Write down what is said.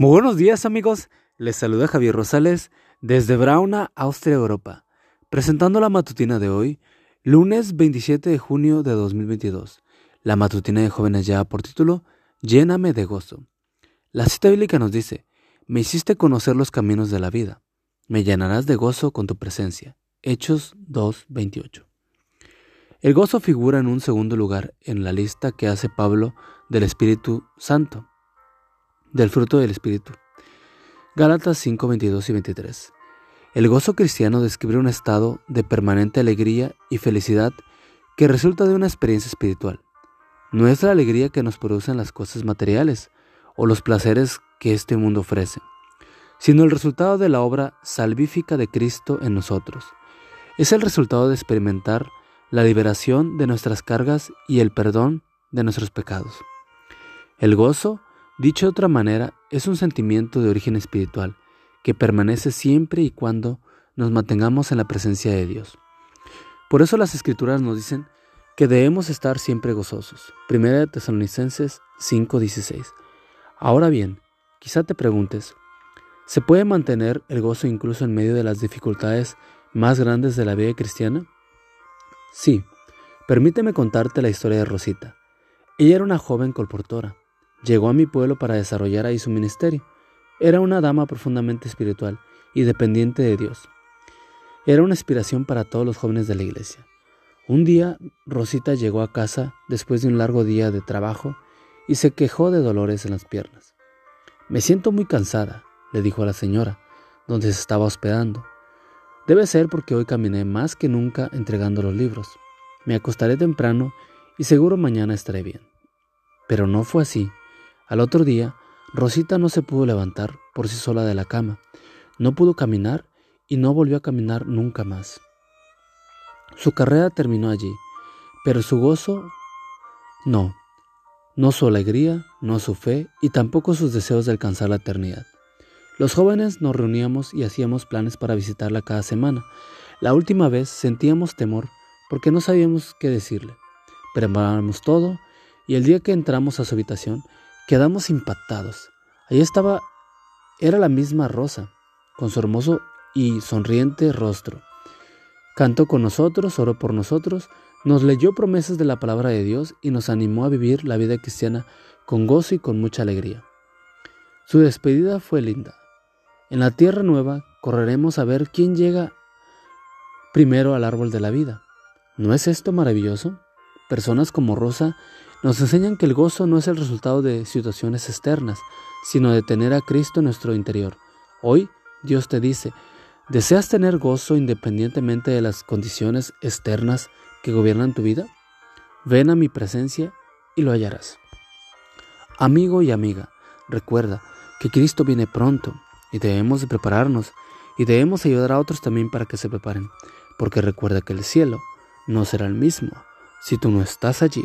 Muy buenos días amigos, les saluda Javier Rosales desde Brauna, Austria, Europa, presentando la matutina de hoy, lunes 27 de junio de 2022. La matutina de jóvenes ya por título, Lléname de gozo. La cita bíblica nos dice, me hiciste conocer los caminos de la vida, me llenarás de gozo con tu presencia. Hechos 2.28. El gozo figura en un segundo lugar en la lista que hace Pablo del Espíritu Santo del fruto del Espíritu. Gálatas 5, 22 y 23. El gozo cristiano describe un estado de permanente alegría y felicidad que resulta de una experiencia espiritual. No es la alegría que nos producen las cosas materiales o los placeres que este mundo ofrece, sino el resultado de la obra salvífica de Cristo en nosotros. Es el resultado de experimentar la liberación de nuestras cargas y el perdón de nuestros pecados. El gozo Dicho de otra manera, es un sentimiento de origen espiritual que permanece siempre y cuando nos mantengamos en la presencia de Dios. Por eso las escrituras nos dicen que debemos estar siempre gozosos. Primera de Tesalonicenses 5:16. Ahora bien, quizá te preguntes, ¿se puede mantener el gozo incluso en medio de las dificultades más grandes de la vida cristiana? Sí, permíteme contarte la historia de Rosita. Ella era una joven colportora Llegó a mi pueblo para desarrollar ahí su ministerio. Era una dama profundamente espiritual y dependiente de Dios. Era una inspiración para todos los jóvenes de la iglesia. Un día Rosita llegó a casa después de un largo día de trabajo y se quejó de dolores en las piernas. Me siento muy cansada, le dijo a la señora, donde se estaba hospedando. Debe ser porque hoy caminé más que nunca entregando los libros. Me acostaré temprano y seguro mañana estaré bien. Pero no fue así. Al otro día, Rosita no se pudo levantar por sí sola de la cama, no pudo caminar y no volvió a caminar nunca más. Su carrera terminó allí, pero su gozo no, no su alegría, no su fe y tampoco sus deseos de alcanzar la eternidad. Los jóvenes nos reuníamos y hacíamos planes para visitarla cada semana. La última vez sentíamos temor porque no sabíamos qué decirle. Preparábamos todo y el día que entramos a su habitación Quedamos impactados. Allí estaba, era la misma Rosa, con su hermoso y sonriente rostro. Cantó con nosotros, oró por nosotros, nos leyó promesas de la palabra de Dios y nos animó a vivir la vida cristiana con gozo y con mucha alegría. Su despedida fue linda. En la tierra nueva correremos a ver quién llega primero al árbol de la vida. ¿No es esto maravilloso? Personas como Rosa nos enseñan que el gozo no es el resultado de situaciones externas, sino de tener a Cristo en nuestro interior. Hoy Dios te dice, ¿deseas tener gozo independientemente de las condiciones externas que gobiernan tu vida? Ven a mi presencia y lo hallarás. Amigo y amiga, recuerda que Cristo viene pronto y debemos de prepararnos y debemos ayudar a otros también para que se preparen, porque recuerda que el cielo no será el mismo si tú no estás allí.